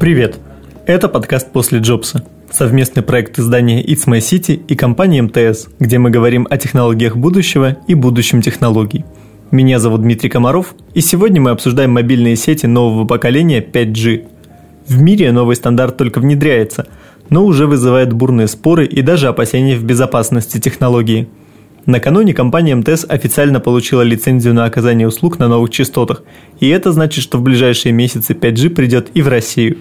Привет! Это подкаст «После Джобса» – совместный проект издания It's My City и компании МТС, где мы говорим о технологиях будущего и будущем технологий. Меня зовут Дмитрий Комаров, и сегодня мы обсуждаем мобильные сети нового поколения 5G. В мире новый стандарт только внедряется, но уже вызывает бурные споры и даже опасения в безопасности технологии – Накануне компания МТС официально получила лицензию на оказание услуг на новых частотах, и это значит, что в ближайшие месяцы 5G придет и в Россию.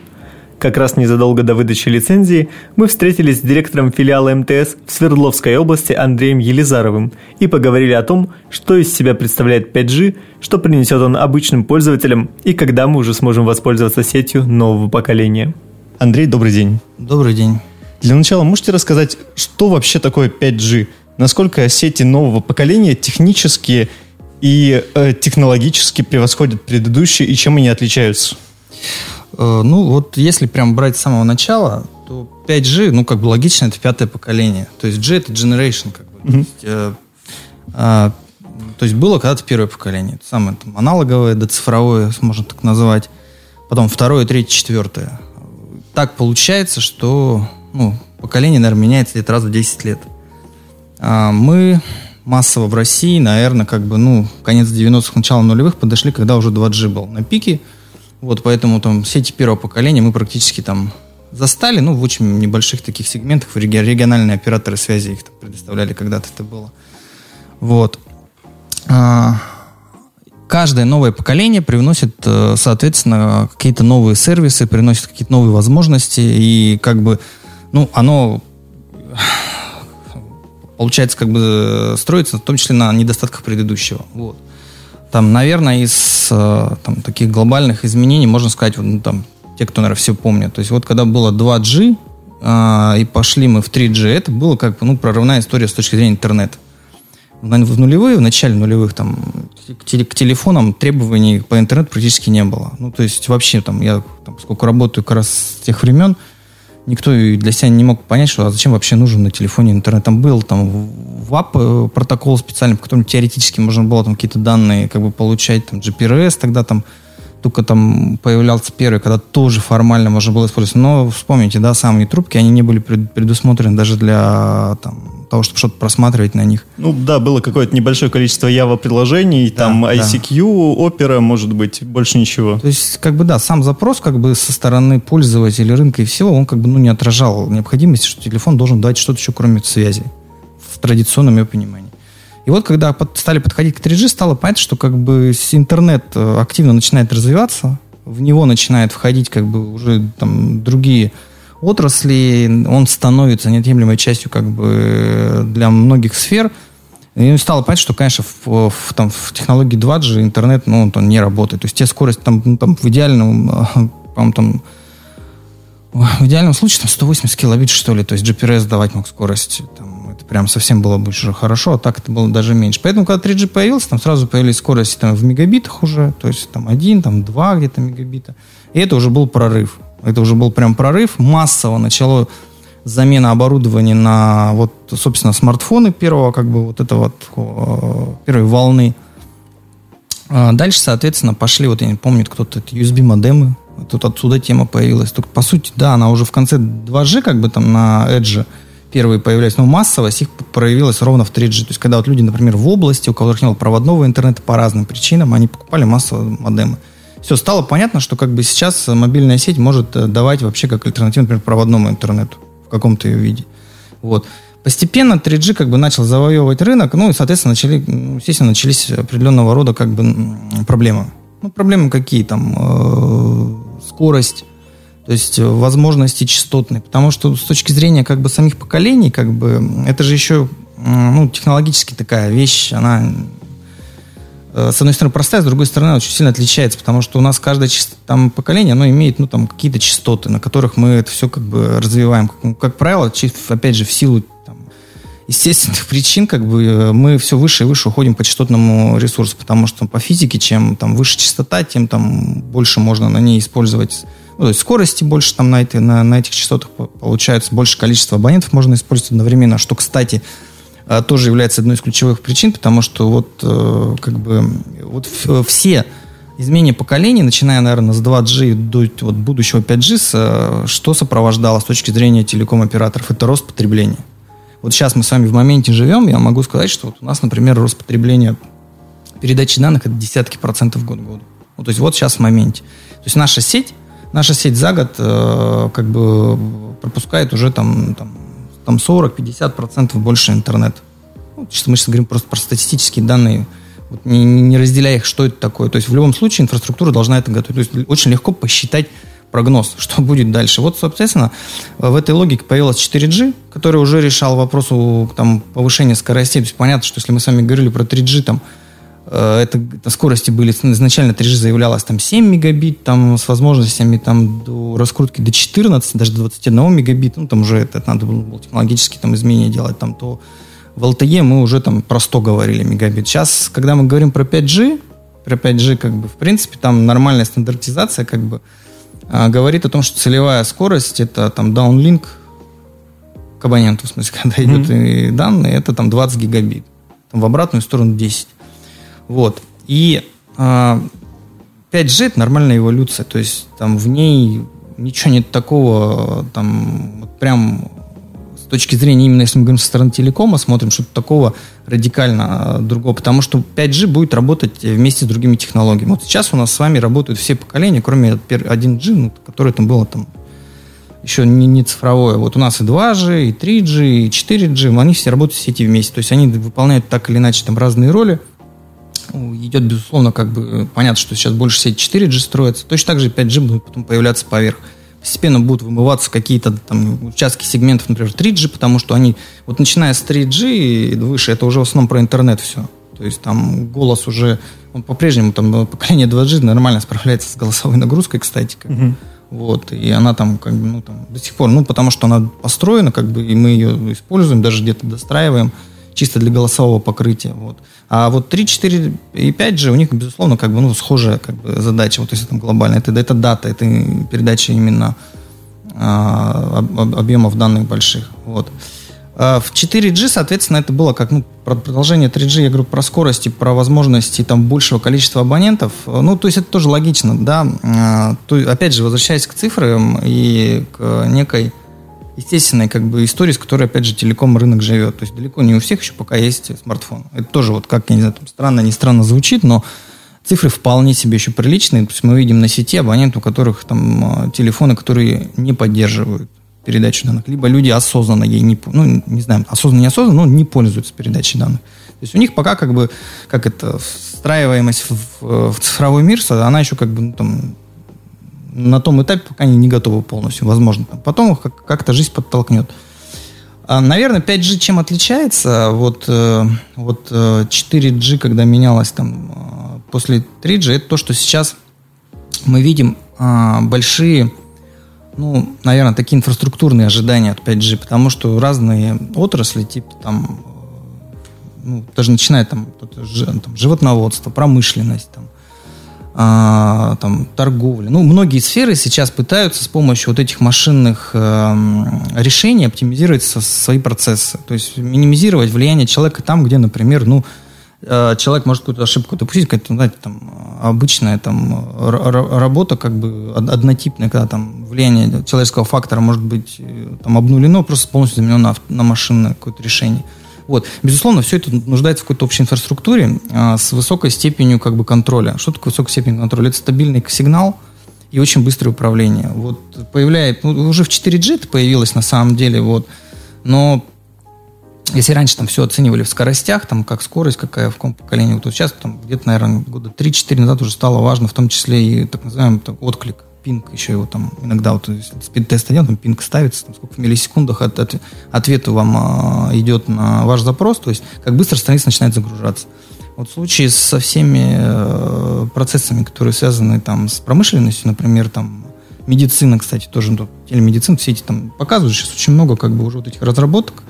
Как раз незадолго до выдачи лицензии мы встретились с директором филиала МТС в Свердловской области Андреем Елизаровым и поговорили о том, что из себя представляет 5G, что принесет он обычным пользователям и когда мы уже сможем воспользоваться сетью нового поколения. Андрей, добрый день. Добрый день. Для начала можете рассказать, что вообще такое 5G? Насколько сети нового поколения технически и э, технологически превосходят предыдущие, и чем они отличаются? Э, ну, вот если прям брать с самого начала, то 5G, ну, как бы логично, это пятое поколение. То есть G это generation, как бы. Mm-hmm. То, есть, э, э, то есть было когда-то первое поколение. Самое там, аналоговое, доцифровое, можно так назвать. Потом второе, третье, четвертое. Так получается, что ну, поколение, наверное, меняется где-то раз в 10 лет. А, мы массово в России, наверное, как бы, ну, конец 90-х, начало нулевых подошли, когда уже 2G был на пике. Вот, поэтому там сети первого поколения мы практически там застали, ну, в очень небольших таких сегментах, в региональные операторы связи их там предоставляли когда-то это было. Вот. А, каждое новое поколение привносит, э, соответственно, какие-то новые сервисы, приносит какие-то новые возможности, и как бы, ну, оно получается, как бы строится в том числе на недостатках предыдущего. Вот. Там, наверное, из э, там, таких глобальных изменений можно сказать, вот, ну, там, те, кто, наверное, все помнят. То есть вот когда было 2G, э, и пошли мы в 3G, это было как бы, ну, прорывная история с точки зрения интернета. В нулевые, в начале нулевых, там, к, к телефонам требований по интернету практически не было. Ну, то есть вообще, там, я там, сколько работаю как раз с тех времен, никто для себя не мог понять, что а зачем вообще нужен на телефоне интернет. Там был там ВАП э, протокол специальный, по которому теоретически можно было там какие-то данные как бы получать, там GPRS тогда там только там появлялся первый, когда тоже формально можно было использовать. Но вспомните, да, самые трубки, они не были предусмотрены даже для там, того, чтобы что-то просматривать на них. Ну да, было какое-то небольшое количество Java приложений, да, там ICQ, да. Opera, может быть, больше ничего. То есть, как бы да, сам запрос как бы со стороны пользователя рынка и всего, он как бы ну, не отражал необходимости, что телефон должен дать что-то еще кроме связи в традиционном ее понимании. И вот когда под, стали подходить к 3G, стало понятно, что как бы интернет э, активно начинает развиваться, в него начинает входить как бы уже там другие отрасли, он становится неотъемлемой частью как бы для многих сфер. И стало понятно, что, конечно, в, в, там, в технологии 2G интернет, ну, он не работает. То есть те скорости там, ну, там в идеальном, по там, в идеальном случае там 180 килобит, что ли. То есть GPRS давать мог скорость. Там, это прям совсем было бы уже хорошо, а так это было даже меньше. Поэтому, когда 3G появился, там сразу появились скорости там, в мегабитах уже. То есть там 1, там 2 где-то мегабита. И это уже был прорыв. Это уже был прям прорыв. Массово начало замена оборудования на вот, собственно, смартфоны первого, как бы вот этого вот, первой волны. А дальше, соответственно, пошли, вот я не помню, кто-то USB-модемы. Тут отсюда тема появилась. Только, по сути, да, она уже в конце 2G, как бы там на Edge первые появлялись, но массовость их проявилась ровно в 3G. То есть, когда вот люди, например, в области, у которых не было проводного интернета по разным причинам, они покупали массово модемы все, стало понятно, что как бы сейчас мобильная сеть может э, давать вообще как альтернативу, например, проводному интернету в каком-то ее виде. Вот. Постепенно 3G как бы начал завоевывать рынок, ну и, соответственно, начали, ну, естественно, начались определенного рода как бы проблемы. Ну, проблемы какие там? Э, скорость, то есть возможности частотные. Потому что с точки зрения как бы самих поколений, как бы это же еще ну, технологически такая вещь, она Э, с одной стороны простая, с другой стороны очень сильно отличается, потому что у нас каждое там, поколение, оно имеет ну, там, какие-то частоты, на которых мы это все как бы развиваем. Как, ну, как правило, опять же, в силу естественных причин как бы э, мы все выше и выше уходим по частотному ресурсу, потому что по физике, чем там выше частота, тем там больше можно на ней использовать ну, то есть скорости больше там на, этой, на, на этих частотах получается, больше количество абонентов можно использовать одновременно, что, кстати, а, тоже является одной из ключевых причин, потому что вот э, как бы вот все изменение поколений, начиная, наверное, с 2G до вот, будущего 5G, что сопровождало с точки зрения телеком-операторов? Это рост потребления. Вот сейчас мы с вами в моменте живем, я могу сказать, что вот у нас, например, рост потребления передачи данных это десятки процентов год к году. Вот, то есть вот сейчас в моменте. То есть наша сеть, наша сеть за год э, как бы пропускает уже там, там, там 40-50 процентов больше интернет. Ну, мы сейчас говорим просто про статистические данные, вот не, не разделяя их, что это такое. То есть в любом случае инфраструктура должна это готовить. То есть очень легко посчитать прогноз, что будет дальше. Вот, соответственно, в этой логике появилась 4G, который уже решал вопрос там, повышения скоростей. То есть понятно, что если мы с вами говорили про 3G, там, э, это, это скорости были, изначально 3G заявлялось там 7 мегабит, там с возможностями там до раскрутки до 14, даже до 21 мегабит, ну там уже это, это надо было технологически там изменения делать, там то в LTE мы уже там про 100 говорили мегабит. Сейчас, когда мы говорим про 5G, про 5G как бы в принципе там нормальная стандартизация как бы говорит о том, что целевая скорость это там downlink к абоненту, в смысле, когда mm-hmm. идут данные, это там 20 гигабит. Там в обратную сторону 10. Вот. И а, 5G это нормальная эволюция, то есть там в ней ничего нет такого, там вот прям точки зрения, именно если мы говорим со стороны телекома, смотрим что-то такого радикально а, другого, потому что 5G будет работать вместе с другими технологиями. Вот сейчас у нас с вами работают все поколения, кроме 1G, ну, которое там было там еще не, не цифровое. Вот у нас и 2G, и 3G, и 4G, они все работают в сети вместе. То есть они выполняют так или иначе там разные роли. Идет, безусловно, как бы понятно, что сейчас больше сеть 4G строится. Точно так же 5G будет потом появляться поверх постепенно будут вымываться какие-то там участки сегментов, например, 3G, потому что они, вот начиная с 3G и выше, это уже в основном про интернет все. То есть там голос уже, он по-прежнему, там поколение 2G нормально справляется с голосовой нагрузкой, кстати. Как угу. Вот, и она там, как бы, ну, там, до сих пор, ну, потому что она построена, как бы, и мы ее используем, даже где-то достраиваем чисто для голосового покрытия. Вот. А вот 3, 4 и 5 же у них, безусловно, как бы, ну, схожая как бы, задача, вот если там глобальная. Это, это дата, это передача именно а, объемов данных больших. Вот. А в 4G, соответственно, это было как ну, продолжение 3G, я говорю про скорость и про возможности там большего количества абонентов. Ну, то есть это тоже логично, да. А, то, опять же, возвращаясь к цифрам и к некой естественной как бы истории, с которой, опять же, телеком рынок живет. То есть далеко не у всех еще пока есть смартфон. Это тоже вот как, я не знаю, там странно, не странно звучит, но цифры вполне себе еще приличные. То есть мы видим на сети абонентов, у которых там а, телефоны, которые не поддерживают передачу данных. Либо люди осознанно ей не, ну, не знаю, осознанно, неосознанно, но не пользуются передачей данных. То есть у них пока как бы, как это, встраиваемость в, в цифровой мир, она еще как бы, ну, там, на том этапе, пока они не готовы полностью, возможно. Потом их как-то жизнь подтолкнет. А, наверное, 5G чем отличается? Вот, э, вот 4G, э, когда менялось там э, после 3G, это то, что сейчас мы видим а, большие, ну, наверное, такие инфраструктурные ожидания от 5G, потому что разные отрасли, типа там, ну, даже начиная там, там животноводство, промышленность, там, а, там, торговли. Ну, многие сферы сейчас пытаются с помощью вот этих машинных э, решений оптимизировать свои процессы. То есть минимизировать влияние человека там, где, например, ну, э, человек может какую-то ошибку допустить, какая-то, знаете, там, обычная там, работа как бы однотипная, когда там влияние человеческого фактора может быть э, там, обнулено, просто полностью заменено на, на машинное какое-то решение. Вот. Безусловно, все это нуждается в какой-то общей инфраструктуре а, с высокой степенью как бы, контроля. Что такое высокая степень контроля? Это стабильный сигнал и очень быстрое управление. Вот появляет, ну, уже в 4G это появилось на самом деле, вот, но если раньше там все оценивали в скоростях, там как скорость, какая в каком поколении, то сейчас там где-то, наверное, года 3-4 назад уже стало важно, в том числе и так называемый так, отклик пинг еще его там иногда вот спид-тест идет, там пинг ставится, там сколько в миллисекундах от, от, ответу вам а, идет на ваш запрос, то есть как быстро страница начинает загружаться. Вот в случае со всеми э, процессами, которые связаны там с промышленностью, например, там медицина, кстати, тоже ну, телемедицина, все эти там показывают сейчас очень много как бы уже вот этих разработок,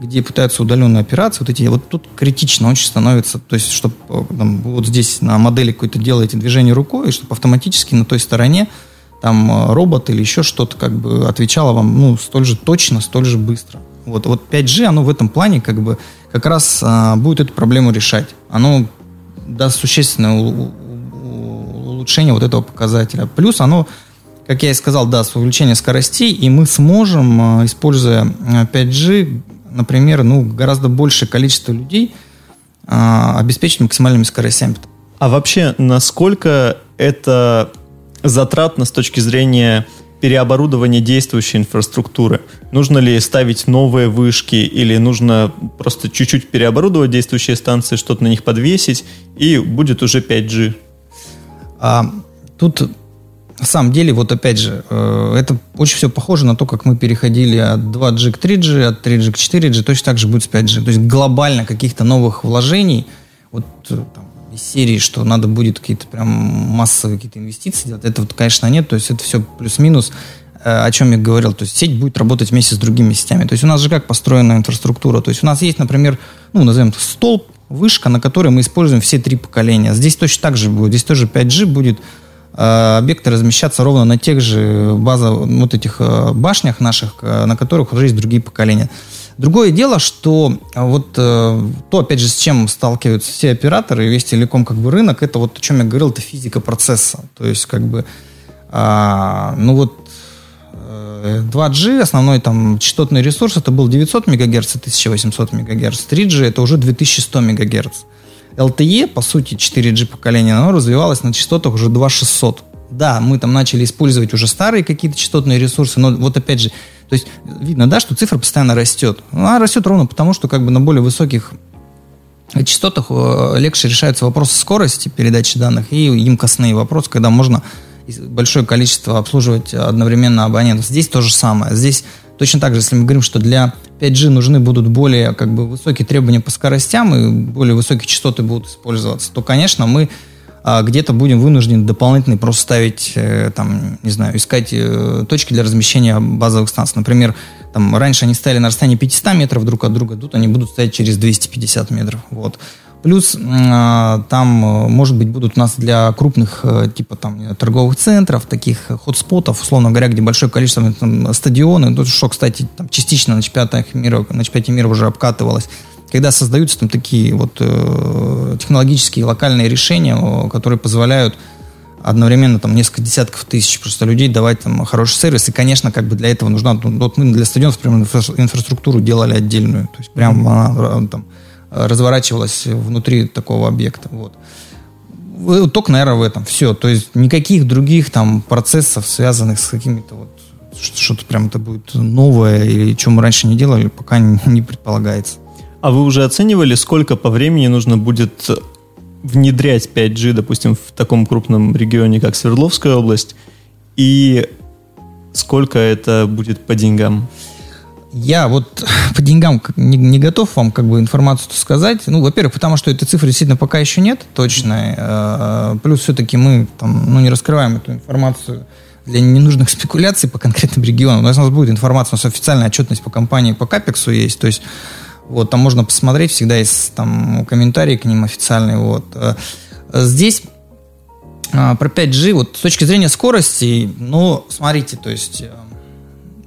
где пытаются удаленные операции, вот эти, вот тут критично очень становится, то есть, чтобы э, вот здесь на модели какой-то делаете движение рукой, чтобы автоматически на той стороне там э, робот или еще что-то как бы отвечало вам ну, столь же точно, столь же быстро. Вот, вот 5G, оно в этом плане как бы как раз а, будет эту проблему решать. Оно даст существенное улучшение вот этого показателя. Плюс оно, как я и сказал, даст увеличение скоростей, и мы сможем, э, используя 5G, например, ну, гораздо большее количество людей обеспечить максимальными скоростями. А вообще, насколько это затратно с точки зрения переоборудования действующей инфраструктуры? Нужно ли ставить новые вышки или нужно просто чуть-чуть переоборудовать действующие станции, что-то на них подвесить, и будет уже 5G? А, тут на самом деле, вот опять же, э, это очень все похоже на то, как мы переходили от 2G к 3G, от 3G к 4G, точно так же будет с 5G. То есть глобально каких-то новых вложений, вот э, там, из серии, что надо будет какие-то прям массовые какие-то инвестиции делать, этого, конечно, нет. То есть это все плюс-минус, э, о чем я говорил. То есть сеть будет работать вместе с другими сетями. То есть у нас же как построена инфраструктура. То есть у нас есть, например, ну, назовем столб, вышка, на которой мы используем все три поколения. Здесь точно так же будет. Здесь тоже 5G будет объекты размещаться ровно на тех же базовых вот этих э, башнях наших, на которых уже есть другие поколения. Другое дело, что вот э, то, опять же, с чем сталкиваются все операторы, весь телеком как бы рынок, это вот о чем я говорил, это физика процесса. То есть как бы, а, ну вот 2G, э, основной там частотный ресурс, это был 900 МГц и 1800 МГц. 3G это уже 2100 МГц. LTE, по сути, 4G поколение, оно развивалось на частотах уже 2600. Да, мы там начали использовать уже старые какие-то частотные ресурсы, но вот опять же, то есть видно, да, что цифра постоянно растет. Ну, она растет ровно потому, что как бы на более высоких частотах э, легче решаются вопросы скорости передачи данных и емкостные вопросы, когда можно большое количество обслуживать одновременно абонентов. Здесь то же самое. Здесь точно так же, если мы говорим, что для 5G нужны будут более как бы, высокие требования по скоростям и более высокие частоты будут использоваться, то, конечно, мы а где-то будем вынуждены дополнительно просто ставить, э, там, не знаю, искать э, точки для размещения базовых станций. Например, там, раньше они стояли на расстоянии 500 метров друг от друга, тут они будут стоять через 250 метров. Вот. Плюс а, там, э, может быть, будут у нас для крупных типа там торговых центров, таких хотспотов, условно говоря, где большое количество там, стадионы, тут что, кстати, там, частично на чемпионатах мира, на чемпионате мира уже обкатывалось когда создаются там такие вот э, технологические локальные решения, которые позволяют одновременно там несколько десятков тысяч просто людей давать там хороший сервис. И, конечно, как бы для этого нужна... Ну, вот мы для стадионов прям инфраструктуру делали отдельную. То есть прям она там разворачивалась внутри такого объекта. Вот. Только, наверное, в этом. Все. То есть никаких других там процессов, связанных с какими-то вот что-то прям это будет новое или что мы раньше не делали, пока не предполагается. А вы уже оценивали, сколько по времени нужно будет внедрять 5G, допустим, в таком крупном регионе, как Свердловская область, и сколько это будет по деньгам? Я вот по деньгам не, не готов вам как бы информацию сказать. Ну, во-первых, потому что этой цифры действительно пока еще нет точной. Э, плюс все-таки мы там, ну, не раскрываем эту информацию для ненужных спекуляций по конкретным регионам. У нас, у нас будет информация, у нас официальная отчетность по компании, по Капексу есть. То есть вот, там можно посмотреть, всегда есть там комментарии к ним официальные. Вот. Э, здесь а, про 5G, вот с точки зрения скорости, ну, смотрите, то есть, э,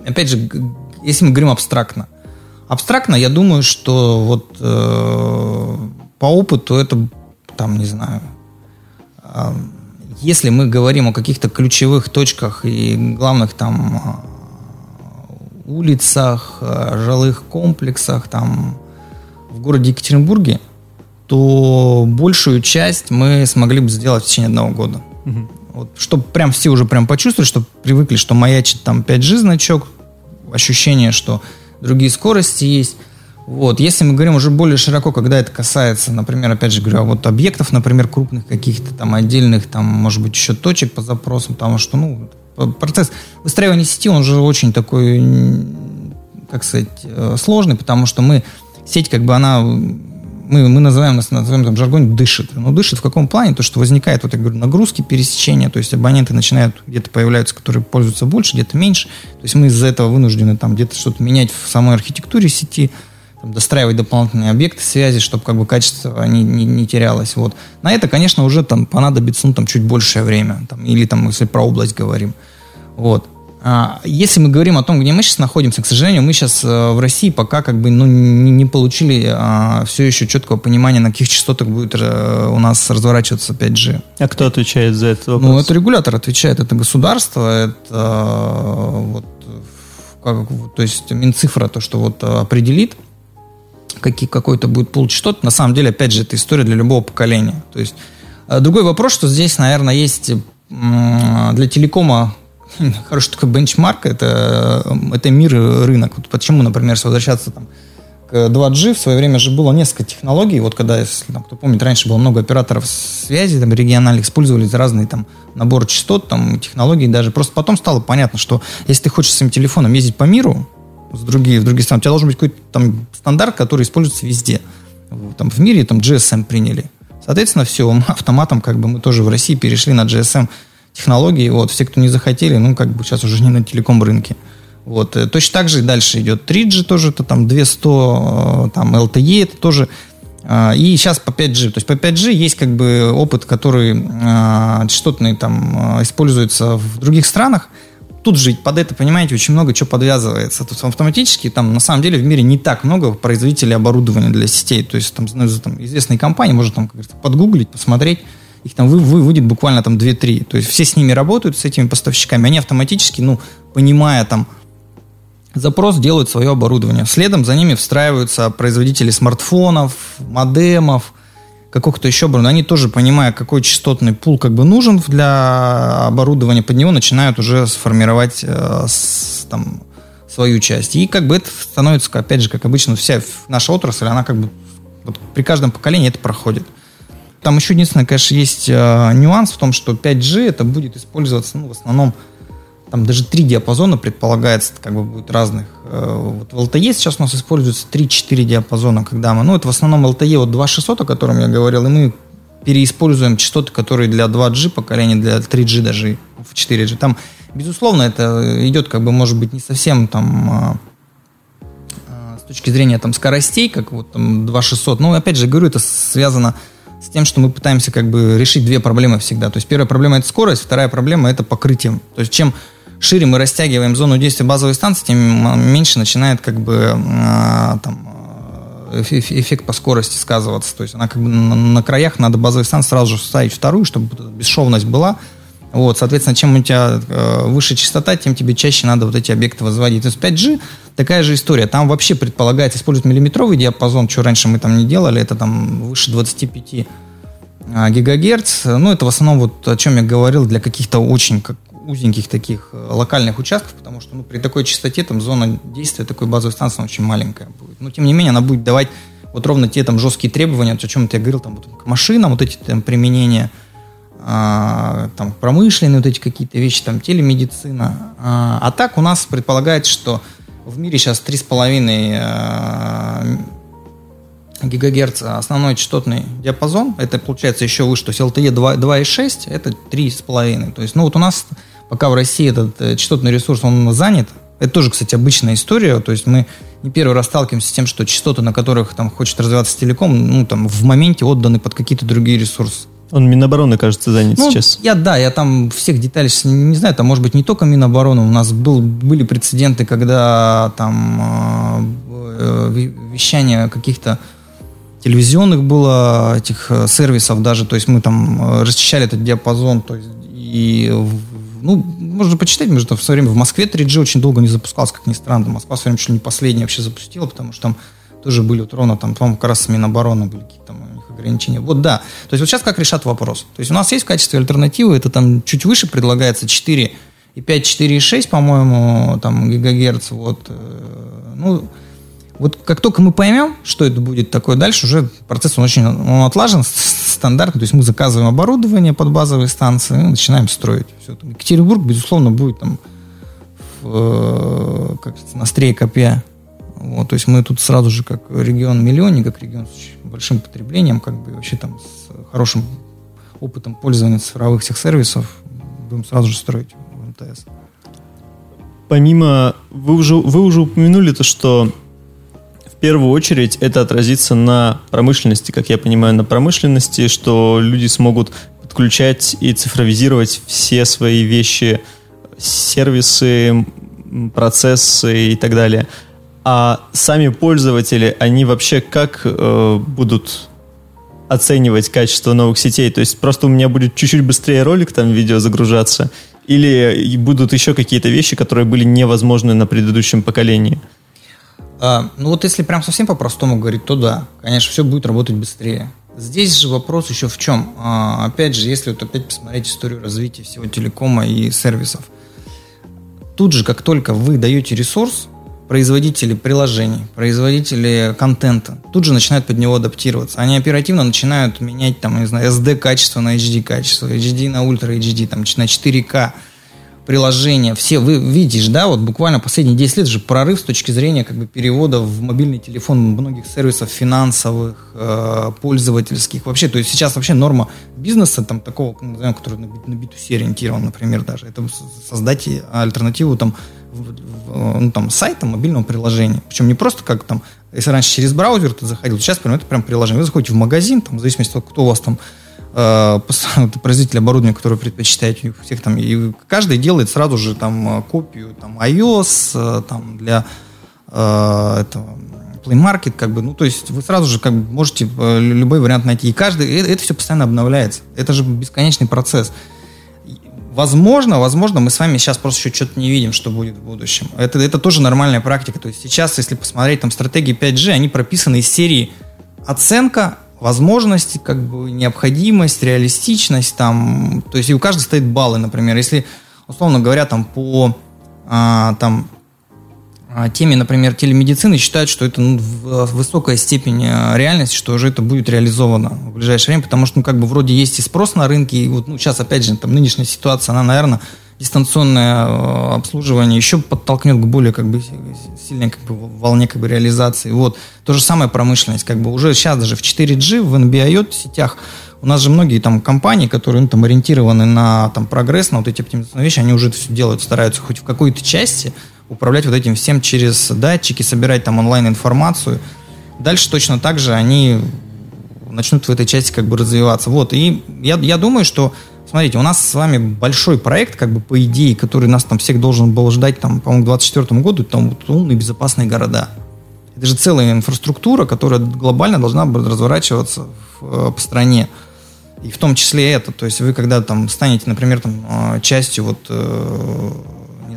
опять же, если мы говорим абстрактно, абстрактно, я думаю, что вот э, по опыту это, там, не знаю, э, если мы говорим о каких-то ключевых точках и главных там улицах, э, жилых комплексах, там, в городе Екатеринбурге, то большую часть мы смогли бы сделать в течение одного года. Угу. Вот, чтобы прям все уже прям почувствовали, чтобы привыкли, что маячит там 5G значок, ощущение, что другие скорости есть. Вот. Если мы говорим уже более широко, когда это касается, например, опять же говорю, а вот объектов, например, крупных каких-то там отдельных, там, может быть, еще точек по запросам, потому что, ну, процесс выстраивания сети, он же очень такой, как сказать, э, сложный, потому что мы, сеть как бы она, мы, мы называем, называем там жаргоне дышит. Но дышит в каком плане? То, что возникает, вот я говорю, нагрузки, пересечения, то есть абоненты начинают, где-то появляются, которые пользуются больше, где-то меньше. То есть мы из-за этого вынуждены там где-то что-то менять в самой архитектуре сети, там, достраивать дополнительные объекты связи, чтобы как бы качество не, не, не терялось. Вот. На это, конечно, уже там понадобится ну, там, чуть большее время. Там, или там, если про область говорим. Вот. А, если мы говорим о том, где мы сейчас находимся, к сожалению, мы сейчас э, в России пока как бы ну, не получили а, все еще четкого понимания, на каких частотах будет э, у нас разворачиваться 5G. А кто отвечает за это вопрос? Ну, это регулятор отвечает, это государство, это э, вот, как, то есть Минцифра, то, что вот определит, какие, какой-то будет пул частот. На самом деле, опять же, это история для любого поколения. То есть другой вопрос, что здесь, наверное, есть для телекома хороший такой бенчмарк, это, это мир и рынок. Вот почему, например, если возвращаться там, к 2G, в свое время же было несколько технологий. Вот когда, если там, кто помнит, раньше было много операторов связи, там, региональных, использовали разные там набор частот, там, технологий даже. Просто потом стало понятно, что если ты хочешь своим телефоном ездить по миру, с другие, в другие страны, у тебя должен быть какой-то там стандарт, который используется везде. Там в мире там GSM приняли. Соответственно, все, автоматом как бы мы тоже в России перешли на GSM технологии. Вот, все, кто не захотели, ну, как бы сейчас уже не на телеком рынке. Вот. Э, точно так же и дальше идет 3G тоже, это там 200, э, там LTE, это тоже. А, и сейчас по 5G. То есть по 5G есть как бы опыт, который частотный там используется в других странах. Тут же под это, понимаете, очень много чего подвязывается. Тут автоматически, там, на самом деле, в мире не так много производителей оборудования для сетей. То есть, там, там известные компании, можно там, как говорится, подгуглить, посмотреть их там вы, вы, выйдет буквально там 2-3. То есть все с ними работают, с этими поставщиками. Они автоматически, ну, понимая там запрос, делают свое оборудование. Следом за ними встраиваются производители смартфонов, модемов, какого-то еще оборудования. Они тоже, понимая, какой частотный пул как бы нужен для оборудования, под него начинают уже сформировать э, с, там, свою часть. И как бы это становится, опять же, как обычно, вся наша отрасль, она как бы вот при каждом поколении это проходит. Там еще единственное, конечно, есть э, нюанс в том, что 5G это будет использоваться, ну, в основном, там даже три диапазона предполагается, как бы будет разных. Э, вот в LTE сейчас у нас используется 3-4 диапазона, когда мы, ну, это в основном LTE вот 2600, о котором я говорил, и мы переиспользуем частоты, которые для 2G поколения, для 3G даже в 4G. Там, безусловно, это идет, как бы, может быть, не совсем там э, с точки зрения там скоростей, как вот там 2600. Но опять же говорю, это связано с тем, что мы пытаемся как бы решить две проблемы всегда. То есть первая проблема это скорость, вторая проблема это покрытие. То есть чем шире мы растягиваем зону действия базовой станции, тем меньше начинает как бы а, там э, эффект по скорости сказываться. То есть она как бы на краях надо базовой станции сразу же ставить вторую, чтобы бесшовность была. Вот, соответственно, чем у тебя э, выше частота, тем тебе чаще надо вот эти объекты возводить. То есть 5G такая же история. Там вообще предполагается использовать миллиметровый диапазон, что раньше мы там не делали, это там выше 25 а, гигагерц. Ну, это в основном вот о чем я говорил для каких-то очень как, узеньких таких э, локальных участков, потому что ну, при такой частоте там зона действия такой базовой станции очень маленькая будет. Но тем не менее она будет давать вот ровно те там жесткие требования, о чем я говорил, там вот, к машинам, вот эти там применения, а, там промышленные вот эти какие-то вещи, там телемедицина. А, а так у нас предполагается, что в мире сейчас 3,5 э, гигагерц основной частотный диапазон. Это получается еще выше. То есть LTE 2,6 это 3,5. То есть, ну вот у нас пока в России этот э, частотный ресурс, он занят. Это тоже, кстати, обычная история. То есть мы не первый раз сталкиваемся с тем, что частоты, на которых там хочет развиваться телеком, ну там в моменте отданы под какие-то другие ресурсы. Он Минобороны, кажется, занят ну, сейчас. Я, да, я там всех деталей не знаю, там, может быть, не только Минобороны, у нас был, были прецеденты, когда там э, э вещание каких-то телевизионных было, этих э, сервисов даже, то есть мы там э, расчищали этот диапазон, то есть и ну, можно почитать, между в свое время в Москве 3G очень долго не запускался, как ни странно. Москва в свое время чуть ли не последняя вообще запустила, потому что там тоже были вот ровно там, по-моему, как раз с Минобороны были какие-то там ограничения. Вот да. То есть вот сейчас как решат вопрос? То есть у нас есть в качестве альтернативы, это там чуть выше предлагается 4 и 5, 4 и 6, по-моему, там гигагерц. Вот, э, ну, вот как только мы поймем, что это будет такое дальше, уже процесс он очень он отлажен, стандартный. То есть мы заказываем оборудование под базовые станции, и начинаем строить. Все. Екатеринбург, безусловно, будет там в, э, как на стрее копья вот, то есть мы тут сразу же как регион миллионник, как регион с большим потреблением, как бы вообще там с хорошим опытом пользования цифровых всех сервисов будем сразу же строить в МТС. Помимо, вы уже, вы уже упомянули то, что в первую очередь это отразится на промышленности, как я понимаю, на промышленности, что люди смогут подключать и цифровизировать все свои вещи сервисы, процессы и так далее. А сами пользователи, они вообще как э, будут оценивать качество новых сетей? То есть просто у меня будет чуть-чуть быстрее ролик там видео загружаться, или будут еще какие-то вещи, которые были невозможны на предыдущем поколении? А, ну вот если прям совсем по-простому говорить, то да, конечно, все будет работать быстрее. Здесь же вопрос еще в чем? А, опять же, если вот опять посмотреть историю развития всего телекома и сервисов, тут же, как только вы даете ресурс, производители приложений, производители контента тут же начинают под него адаптироваться. Они оперативно начинают менять, там, не знаю, SD качество на HD качество, HD на Ultra HD, там, на 4К приложения, все, вы видишь, да, вот буквально последние 10 лет же прорыв с точки зрения как бы перевода в мобильный телефон многих сервисов финансовых, э, пользовательских, вообще, то есть сейчас вообще норма бизнеса, там, такого, назовем, который на, на B2C ориентирован, например, даже, это создать альтернативу там, ну, там, сайта мобильного приложения, причем не просто как там, если раньше через браузер ты заходил, сейчас прям это прям приложение, вы заходите в магазин, там, в зависимости от того, кто у вас там э, производитель оборудования, который предпочитаете, у всех там, и каждый делает сразу же там копию там iOS, э, там для э, этого Play Market, как бы, ну, то есть вы сразу же как бы можете э, любой вариант найти. И каждый, это, это все постоянно обновляется. Это же бесконечный процесс. Возможно, возможно, мы с вами сейчас просто еще что-то не видим, что будет в будущем. Это, это тоже нормальная практика. То есть сейчас, если посмотреть там стратегии 5G, они прописаны из серии оценка, возможности, как бы необходимость, реалистичность, там, то есть и у каждого стоит баллы, например, если, условно говоря, там по а, там теме, например, телемедицины считают, что это ну, высокая степень а, реальности, что уже это будет реализовано в ближайшее время, потому что, ну, как бы вроде есть и спрос на рынке, и вот, ну, сейчас, опять же, там, нынешняя ситуация, она, наверное, дистанционное э, обслуживание еще подтолкнет к более как бы сильной как бы, волне как бы реализации. Вот. То же самое промышленность. Как бы уже сейчас даже в 4G, в NB-IoT сетях у нас же многие там компании, которые ну, там ориентированы на там, прогресс, на вот эти оптимизационные вещи, они уже это все делают, стараются хоть в какой-то части управлять вот этим всем через датчики, собирать там онлайн-информацию. Дальше точно так же они начнут в этой части как бы развиваться. Вот. И я, я думаю, что Смотрите, у нас с вами большой проект, как бы по идее, который нас там всех должен был ждать, там, по-моему, к 2024 году, там вот, умные безопасные города. Это же целая инфраструктура, которая глобально должна быть разворачиваться в, э, по стране. И в том числе это. То есть вы когда там станете, например, там, э, частью вот, э,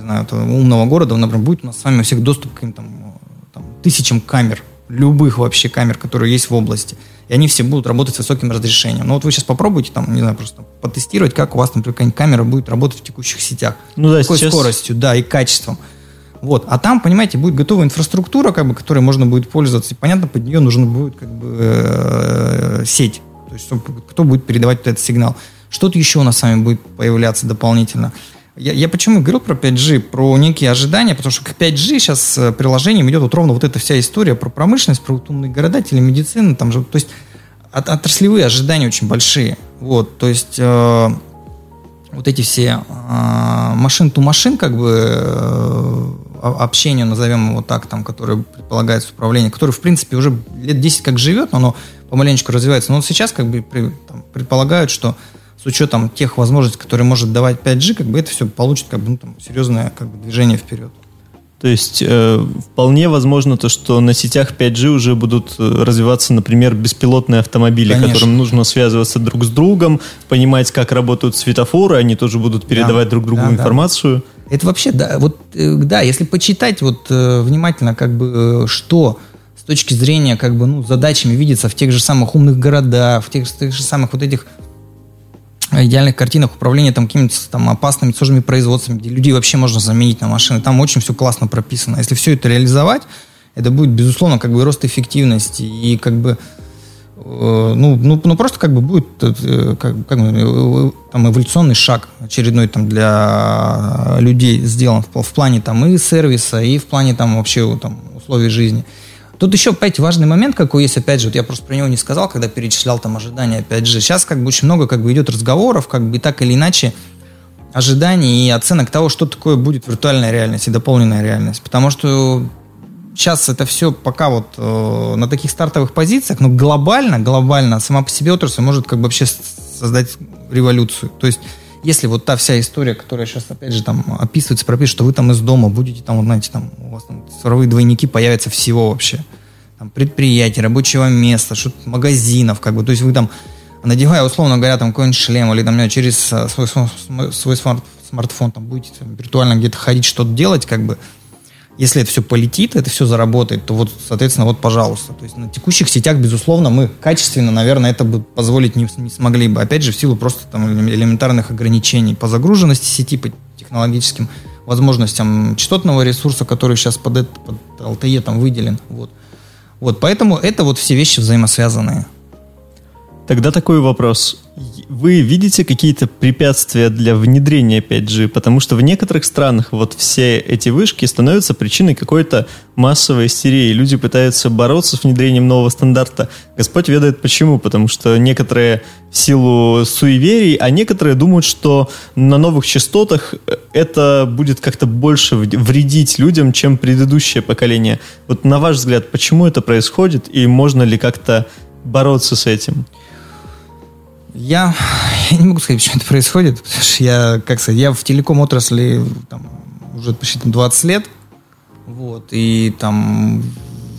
знаю, умного города, например, будет у нас с вами у всех доступ к там, там, тысячам камер, любых вообще камер, которые есть в области и они все будут работать с высоким разрешением. Но вот вы сейчас попробуйте, там, не знаю, просто потестировать, как у вас, например, камера будет работать в текущих сетях. Ну да, Какой сейчас... скоростью, да, и качеством. Вот. А там, понимаете, будет готовая инфраструктура, как бы, которой можно будет пользоваться. И, понятно, под нее нужна будет как бы, э, сеть. То есть, кто будет передавать вот этот сигнал. Что-то еще у нас с вами будет появляться дополнительно. Я, я почему говорил про 5G, про некие ожидания, потому что к 5G сейчас э, приложением идет вот ровно вот эта вся история про промышленность, про умные города, телемедицину, там же, то есть от, отраслевые ожидания очень большие. Вот, то есть э, вот эти все э, машин-ту-машин, как бы э, общение, назовем его так, там, которое предполагается управление, которое, в принципе, уже лет 10 как живет, но оно помаленечку развивается. Но вот сейчас как бы там, предполагают, что с учетом тех возможностей, которые может давать 5G, как бы это все получит как бы, ну, там, серьезное как бы, движение вперед. То есть э, вполне возможно то, что на сетях 5G уже будут э, развиваться, например, беспилотные автомобили, Конечно. которым нужно связываться друг с другом, понимать, как работают светофоры, они тоже будут передавать да, друг другу да, информацию. Да. Это вообще, да, вот, э, да, если почитать вот э, внимательно, как бы, что с точки зрения, как бы, ну, задачами видится в тех же самых умных городах, в тех, в тех же самых вот этих идеальных картинах управления там какими-то там опасными сложными производствами, где людей вообще можно заменить на машины. Там очень все классно прописано. Если все это реализовать, это будет, безусловно, как бы рост эффективности и как бы э, ну, ну, ну просто как бы будет э, как, как, э, там эволюционный шаг очередной там для людей сделан в, в плане там и сервиса, и в плане там вообще там условий жизни. Тут еще, опять, важный момент какой есть, опять же, вот я просто про него не сказал, когда перечислял там ожидания, опять же. Сейчас как бы очень много как бы идет разговоров, как бы так или иначе, ожиданий и оценок того, что такое будет виртуальная реальность и дополненная реальность. Потому что сейчас это все пока вот э, на таких стартовых позициях, но глобально, глобально сама по себе отрасль может как бы вообще создать революцию. То есть если вот та вся история, которая сейчас, опять же, там описывается, прописывается, что вы там из дома будете, там, вот, знаете, там, у вас там цифровые двойники появятся всего вообще. Там, предприятий, рабочего места, что магазинов, как бы, то есть вы там, надевая, условно говоря, там какой-нибудь шлем или там через свой, свой, свой смарт, смартфон там будете там, виртуально где-то ходить, что-то делать, как бы, если это все полетит, это все заработает, то вот, соответственно, вот, пожалуйста. То есть на текущих сетях, безусловно, мы качественно, наверное, это бы позволить не, не смогли бы. Опять же, в силу просто там элементарных ограничений по загруженности сети, по технологическим возможностям частотного ресурса, который сейчас под, это, под LTE там выделен. Вот. вот, поэтому это вот все вещи взаимосвязанные. Тогда такой вопрос. Вы видите какие-то препятствия для внедрения 5G? Потому что в некоторых странах вот все эти вышки становятся причиной какой-то массовой истерии. Люди пытаются бороться с внедрением нового стандарта. Господь ведает почему. Потому что некоторые в силу суеверий, а некоторые думают, что на новых частотах это будет как-то больше вредить людям, чем предыдущее поколение. Вот на ваш взгляд, почему это происходит и можно ли как-то бороться с этим? Я, я не могу сказать, почему это происходит, потому что я, как сказать, я в телеком отрасли там, уже почти 20 лет, вот, и там,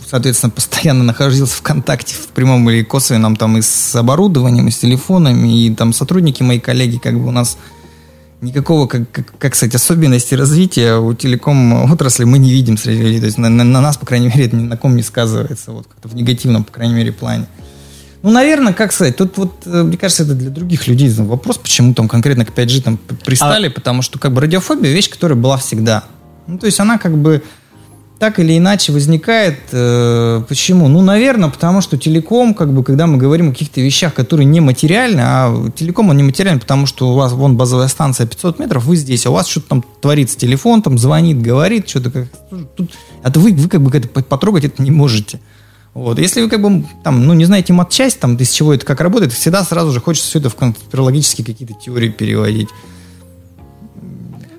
соответственно, постоянно находился в контакте в прямом или косвенном там и с оборудованием, и с телефонами, и там сотрудники, мои коллеги, как бы у нас никакого, как, как, как сказать, особенности развития у телеком отрасли мы не видим среди людей. То есть на, на, на нас, по крайней мере, это ни на ком не сказывается, вот как-то в негативном, по крайней мере, плане. Ну, наверное, как сказать, тут вот, э, мне кажется, это для других людей вопрос, почему там конкретно к 5G там пристали, а... потому что как бы радиофобия вещь, которая была всегда. Ну, то есть она как бы так или иначе возникает. Э, почему? Ну, наверное, потому что телеком, как бы, когда мы говорим о каких-то вещах, которые не материальны, а телеком он не материальный, потому что у вас вон базовая станция 500 метров, вы здесь, а у вас что-то там творится, телефон там звонит, говорит, что-то как... Тут, это вы, вы как бы это потрогать это не можете. Вот. Если вы как бы там, ну, не знаете матчасть, там, из чего это как работает, всегда сразу же хочется все это в конспирологические какие-то теории переводить.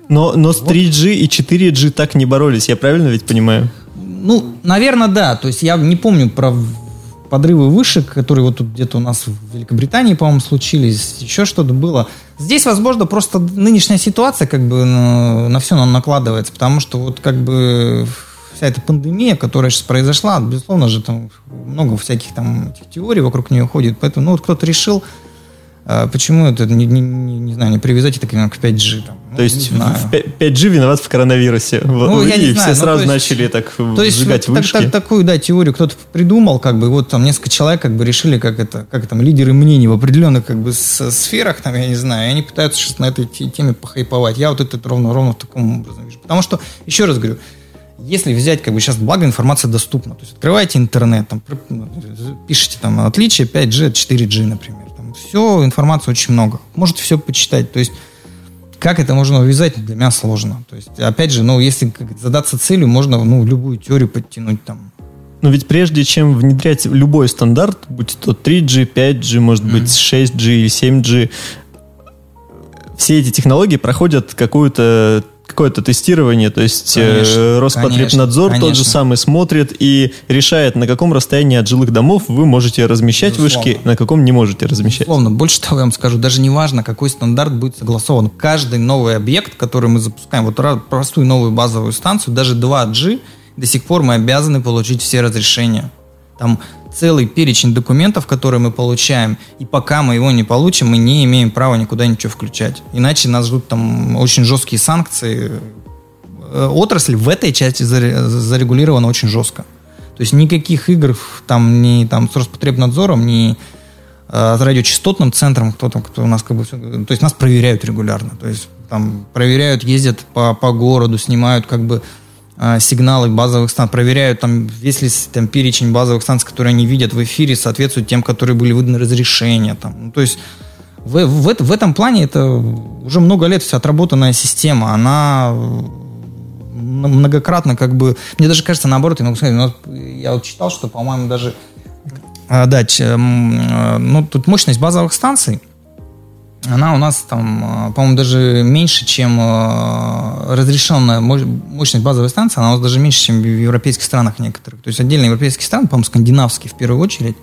Но, но с 3G и 4G так не боролись, я правильно ведь понимаю? Ну, наверное, да. То есть я не помню про подрывы вышек, которые вот тут где-то у нас в Великобритании, по-моему, случились, еще что-то было. Здесь, возможно, просто нынешняя ситуация как бы на, на все накладывается, потому что вот как бы вся эта пандемия, которая сейчас произошла, безусловно же там много всяких там этих теорий вокруг нее ходит, поэтому ну вот кто-то решил, а почему это, не, не, не, знаю, не привязать это к 5G? Там, ну, то есть в 5G виноват в коронавирусе. Ну, я не знаю, все ну, сразу есть, начали так то есть, сжигать вот, вышки. Так, так, такую, да, теорию кто-то придумал, как бы, вот там несколько человек как бы решили, как это, как там, лидеры мнений в определенных как бы сферах, там, я не знаю, и они пытаются сейчас на этой теме похайповать. Я вот это ровно, ровно в таком образом вижу. Потому что, еще раз говорю, если взять, как бы сейчас, благо информация доступна, то есть открываете интернет, там, пишите там отличие 5G от 4G, например. Там все, информации очень много. Можете все почитать. То есть как это можно увязать, для меня сложно. То есть, опять же, ну, если задаться целью, можно ну, любую теорию подтянуть там. Но ведь прежде чем внедрять любой стандарт, будь то 3G, 5G, может быть, mm-hmm. 6G или 7G, все эти технологии проходят какую-то какое-то тестирование, то есть э, конечно, Роспотребнадзор конечно, тот же самый смотрит и решает, на каком расстоянии от жилых домов вы можете размещать Безусловно. вышки, на каком не можете размещать. Безусловно. Больше того, я вам скажу, даже не важно, какой стандарт будет согласован. Каждый новый объект, который мы запускаем, вот простую новую базовую станцию, даже 2G, до сих пор мы обязаны получить все разрешения. Там целый перечень документов, которые мы получаем, и пока мы его не получим, мы не имеем права никуда ничего включать. Иначе нас ждут там очень жесткие санкции. Э, отрасль в этой части зарегулирована очень жестко. То есть никаких игр там ни там с Роспотребнадзором, ни э, с радиочастотным центром, кто там, кто у нас как бы, то есть нас проверяют регулярно, то есть там проверяют, ездят по, по городу, снимают как бы сигналы базовых станций, проверяют, там, если там перечень базовых станций, которые они видят в эфире, соответствует тем, которые были выданы разрешения. Там. Ну, то есть в, в, в этом плане это уже много лет вся отработанная система. Она многократно как бы... Мне даже кажется, наоборот, я могу сказать, ну, я вот читал, что, по-моему, даже... А, да, ну, тут мощность базовых станций – она у нас там, э, по-моему, даже меньше, чем э, разрешенная мощность базовой станции, она у нас даже меньше, чем в европейских странах некоторых. То есть отдельные европейские страны, по-моему, скандинавские в первую очередь,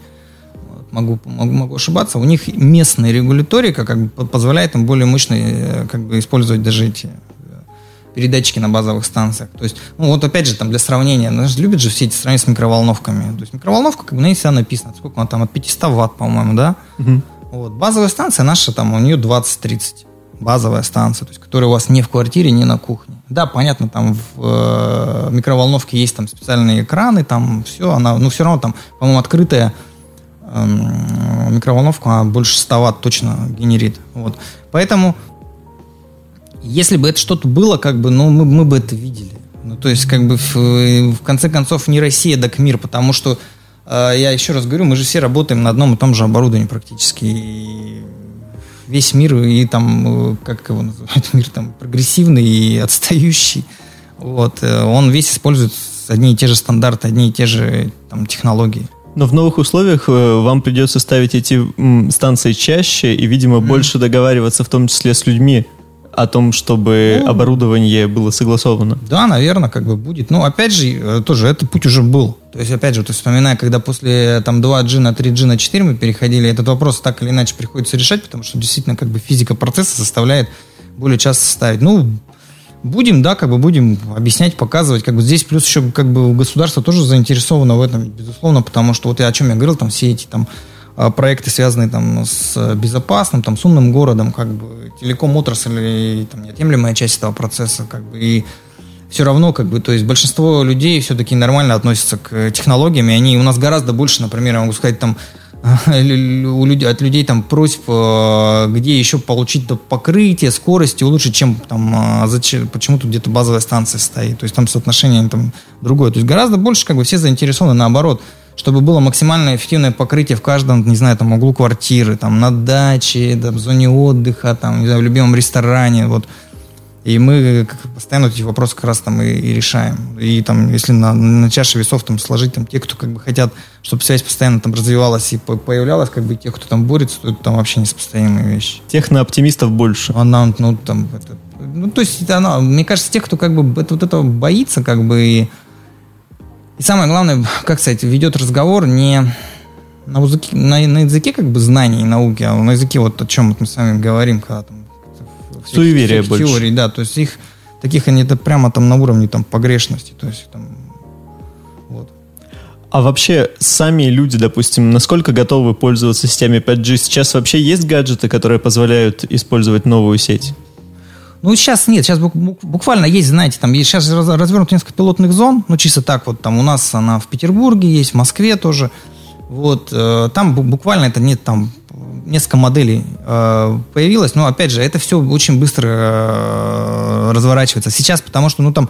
могу, могу, могу ошибаться, у них местная регуляторика как бы позволяет им более мощно э, как бы использовать даже эти передатчики на базовых станциях. То есть, ну вот опять же, там для сравнения, ну, любят же все эти сравнения с микроволновками. То есть микроволновка, как бы на ней всегда написано, сколько она там, от 500 ватт, по-моему, да? Угу. Вот. Базовая станция наша, там, у нее 20-30 базовая станция, то есть, которая у вас не в квартире, не на кухне. Да, понятно, там в э, микроволновке есть там специальные экраны, там все, она, ну все равно там, по-моему, открытая э, микроволновка, она больше 100 ватт точно генерит. Вот. Поэтому, если бы это что-то было, как бы, ну, мы, мы бы это видели. Ну, то есть, как бы, в, в конце концов, не Россия, так мир, потому что, э, я еще раз говорю, мы же все работаем на одном и том же оборудовании практически. И весь мир и там, э, как его называют, мир там прогрессивный и отстающий. Вот, э, он весь использует одни и те же стандарты, одни и те же там, технологии. Но в новых условиях э, вам придется ставить эти станции чаще и, видимо, mm. больше договариваться, в том числе с людьми, о том, чтобы ну, оборудование было согласовано. Да, наверное, как бы будет. Но опять же, э, тоже этот путь уже был. То есть, опять же, есть, вспоминая, когда после там 2G на 3G на 4 мы переходили, этот вопрос так или иначе приходится решать, потому что действительно как бы физика процесса заставляет более часто ставить. Ну, будем, да, как бы будем объяснять, показывать. Как бы здесь плюс еще как бы государство тоже заинтересовано в этом, безусловно, потому что вот я о чем я говорил, там все эти там проекты, связанные там с безопасным, там, с умным городом, как бы телеком отрасль и там, неотъемлемая часть этого процесса, как бы, и все равно, как бы, то есть большинство людей все-таки нормально относятся к технологиям, и они у нас гораздо больше, например, я могу сказать, там, у людей, от людей там просьб, а, где еще получить покрытие, скорость улучшить, чем там, а, зачем, почему тут где-то базовая станция стоит. То есть там соотношение там другое. То есть гораздо больше как бы все заинтересованы наоборот чтобы было максимально эффективное покрытие в каждом, не знаю, там, углу квартиры, там, на даче, там, в зоне отдыха, там, не знаю, в любимом ресторане, вот. И мы постоянно эти вопросы как раз там и, и решаем. И там, если на, на чаше весов там сложить там те, кто как бы хотят, чтобы связь постоянно там развивалась и появлялась, как бы те, кто там борется, то это там вообще несопоставимые вещи. Технооптимистов больше. Она, ну, там, это, ну, то есть, она, мне кажется, те, кто как бы это, вот этого боится, как бы, и и самое главное, как сказать, ведет разговор не на языке, на, на языке как бы знаний и науки, а на языке вот о чем мы с вами говорим, когда там суеверия больше. Теории, да, то есть их таких они это прямо там на уровне там погрешности, то есть там вот. А вообще сами люди, допустим, насколько готовы пользоваться сетями 5G? Сейчас вообще есть гаджеты, которые позволяют использовать новую сеть? Ну, сейчас нет, сейчас буквально есть, знаете, там есть, сейчас развернуто несколько пилотных зон, ну, чисто так вот, там у нас она в Петербурге есть, в Москве тоже, вот, э, там буквально это нет, там несколько моделей э, появилось, но, опять же, это все очень быстро э, разворачивается. Сейчас, потому что, ну, там,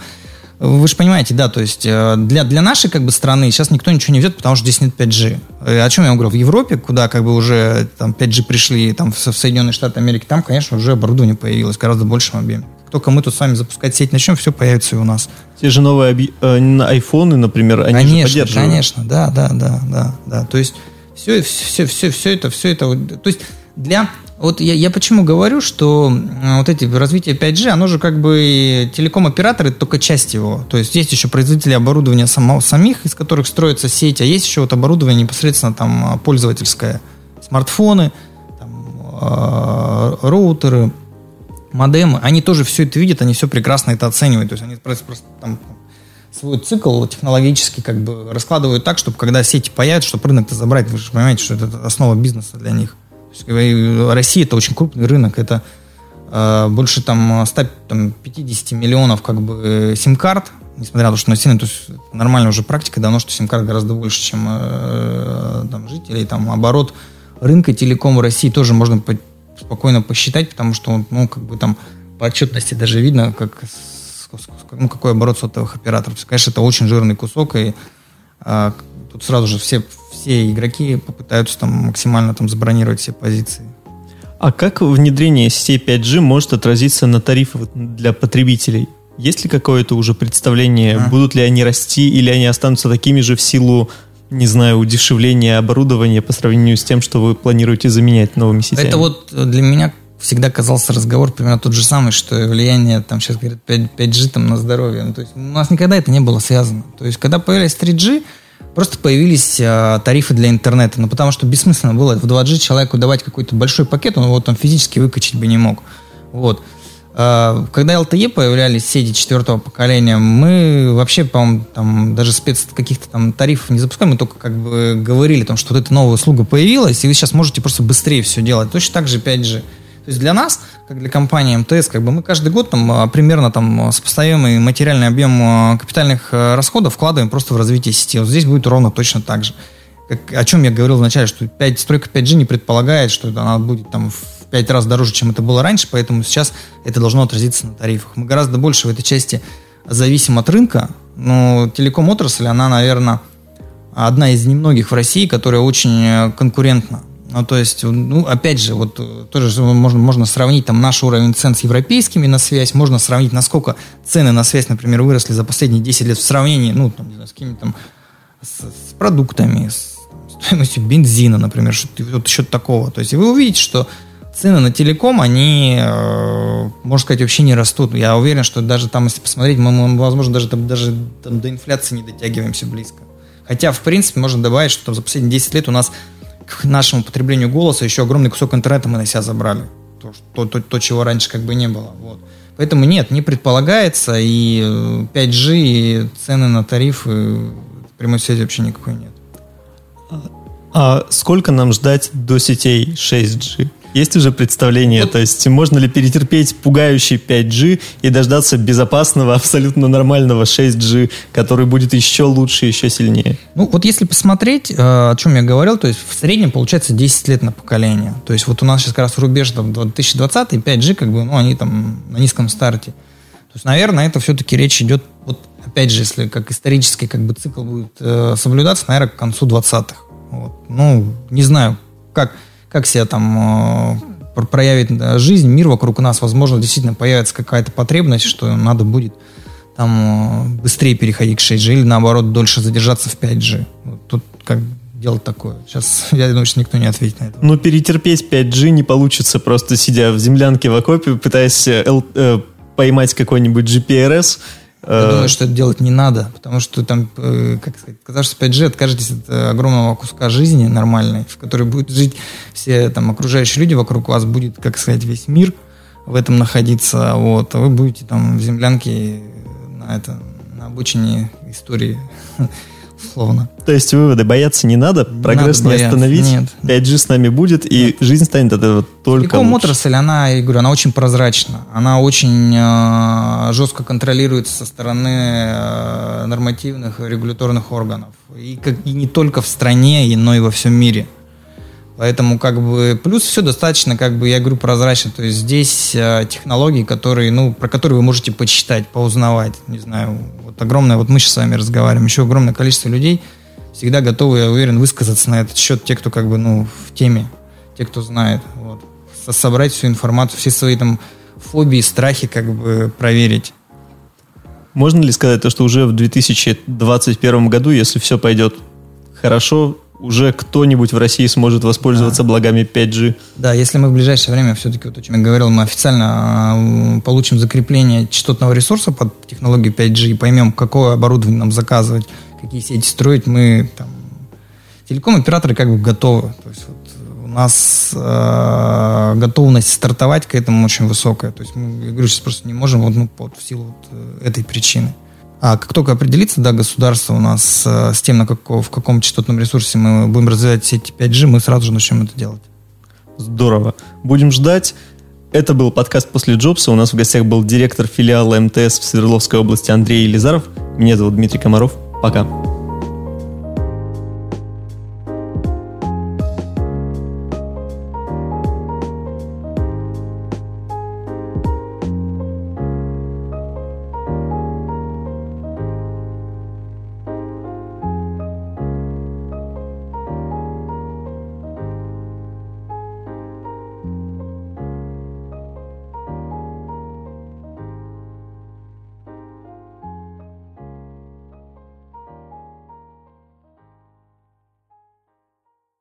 вы же понимаете, да, то есть э, для, для нашей как бы страны сейчас никто ничего не ведет, потому что здесь нет 5G. Э, о чем я говорю? В Европе, куда как бы уже там 5G пришли, там в, в Соединенные Штаты Америки, там, конечно, уже оборудование появилось гораздо большем объеме. Только мы тут с вами запускать сеть начнем, все появится и у нас. Те же новые оби- э, айфоны, например, они конечно, же поддерживают. Конечно, да, да, да, да, да. То есть все, все, все, все это, все это, то есть для вот я, я почему говорю, что вот эти развитие 5G, оно же как бы телеком-оператор это только часть его. То есть есть еще производители оборудования самого, самих, из которых строится сеть, а есть еще вот оборудование непосредственно там пользовательское. Смартфоны, там, э, роутеры, модемы. Они тоже все это видят, они все прекрасно это оценивают. То есть они просто, просто там свой цикл технологически как бы раскладывают так, чтобы когда сети появятся, чтобы рынок-то забрать. Вы же понимаете, что это основа бизнеса для них. Россия это очень крупный рынок, это э, больше там 150 миллионов как бы сим-карт, несмотря на то, что население, то есть нормальная уже практика давно, что сим-карт гораздо больше, чем э, там, жителей, там оборот рынка телеком в России тоже можно по, спокойно посчитать, потому что ну как бы там по отчетности даже видно, как ну, какой оборот сотовых операторов. конечно, это очень жирный кусок, и а, тут сразу же все все игроки попытаются там максимально там забронировать все позиции. А как внедрение сетей 5G может отразиться на тарифах для потребителей? Есть ли какое-то уже представление, а. будут ли они расти или они останутся такими же в силу, не знаю, удешевления оборудования по сравнению с тем, что вы планируете заменять новыми сетями? Это вот для меня всегда казался разговор примерно тот же самый, что влияние, там сейчас говорят, 5, 5G там, на здоровье. Ну, то есть у нас никогда это не было связано. То есть когда появились 3G, просто появились э, тарифы для интернета. Ну, потому что бессмысленно было в 2G человеку давать какой-то большой пакет, он его там физически выкачать бы не мог. Вот. Э, когда LTE появлялись сети четвертого поколения, мы вообще, по-моему, там даже спец каких-то там тарифов не запускаем, мы только как бы говорили, там, что вот эта новая услуга появилась, и вы сейчас можете просто быстрее все делать. Точно так же 5G. То есть для нас, как для компании МТС, как бы мы каждый год там а, примерно там сопоставимый материальный объем а, капитальных а, расходов вкладываем просто в развитие сети. Вот здесь будет ровно точно так же. Как, о чем я говорил вначале, что 5, стройка 5G не предполагает, что она будет там в 5 раз дороже, чем это было раньше, поэтому сейчас это должно отразиться на тарифах. Мы гораздо больше в этой части зависим от рынка, но телеком-отрасль, она, наверное, одна из немногих в России, которая очень э, конкурентна. Ну, то есть, ну, опять же, вот э, тоже можно, можно сравнить там наш уровень цен с европейскими на связь, можно сравнить, насколько цены на связь, например, выросли за последние 10 лет в сравнении, ну, там, не знаю, с какими-то там, с, с продуктами, с стоимостью бензина, например, что-то, вот что-то такого. То есть, вы увидите, что цены на телеком, они, э, можно сказать, вообще не растут. Я уверен, что даже там, если посмотреть, мы, мы возможно, даже, там, даже там, до инфляции не дотягиваемся близко. Хотя, в принципе, можно добавить, что там, за последние 10 лет у нас к нашему потреблению голоса еще огромный кусок интернета мы на себя забрали. То, то, то, то чего раньше как бы не было. Вот. Поэтому нет, не предполагается, и 5G, э, и цены на тарифы прямой связи вообще никакой нет. А сколько нам ждать до сетей 6G? Есть уже представление, вот. то есть можно ли перетерпеть пугающий 5G и дождаться безопасного, абсолютно нормального 6G, который будет еще лучше, еще сильнее? Ну вот если посмотреть, э, о чем я говорил, то есть в среднем получается 10 лет на поколение. То есть вот у нас сейчас как раз рубеж там, 2020 и 5G, как бы, ну они там на низком старте. То есть, наверное, это все-таки речь идет, вот опять же, если как исторический как бы цикл будет э, соблюдаться, наверное, к концу 20-х. Вот. Ну, не знаю, как как себя там э, проявит жизнь, мир вокруг нас, возможно, действительно появится какая-то потребность, что надо будет там э, быстрее переходить к 6G или наоборот дольше задержаться в 5G. Вот тут как дело такое. Сейчас, я думаю, что никто не ответит на это. Ну, перетерпеть 5G не получится, просто сидя в землянке в окопе, пытаясь э, э, поймать какой-нибудь GPRS, я думаю, что это делать не надо, потому что там, э, как сказать, казалось, 5G откажетесь от э, огромного куска жизни нормальной, в которой будут жить все там окружающие люди вокруг вас, будет, как сказать, весь мир в этом находиться, вот, а вы будете там в землянке на это, на обучении истории условно. То есть выводы бояться не надо, прогресс надо не остановить, нет. 5G с нами будет, и нет. жизнь станет от этого только Телеком лучше. отрасль, она, я говорю, она очень прозрачна, она очень э, жестко контролируется со стороны э, нормативных регуляторных органов. И, как, и не только в стране, но и во всем мире. Поэтому как бы плюс все достаточно, как бы я говорю, прозрачно. То есть здесь э, технологии, которые, ну, про которые вы можете почитать, поузнавать. Не знаю, вот огромное, вот мы сейчас с вами разговариваем, еще огромное количество людей всегда готовы, я уверен, высказаться на этот счет, те, кто как бы, ну, в теме, те, кто знает. Вот. Собрать всю информацию, все свои там фобии, страхи как бы проверить. Можно ли сказать то, что уже в 2021 году, если все пойдет хорошо, уже кто-нибудь в России сможет воспользоваться да. благами 5G. Да, если мы в ближайшее время, все-таки, вот о чем я говорил, мы официально э, получим закрепление частотного ресурса под технологию 5G и поймем, какое оборудование нам заказывать, какие сети строить, мы там... Телеком-операторы как бы готовы. То есть вот у нас э, готовность стартовать к этому очень высокая. То есть мы, я говорю, сейчас просто не можем вот, ну, вот, в силу вот э, этой причины. А как только определится, да, государство у нас э, с тем, на какого, в каком частотном ресурсе мы будем развивать сети 5G, мы сразу же начнем это делать. Здорово. Будем ждать. Это был подкаст «После Джобса». У нас в гостях был директор филиала МТС в Свердловской области Андрей Елизаров. Меня зовут Дмитрий Комаров. Пока.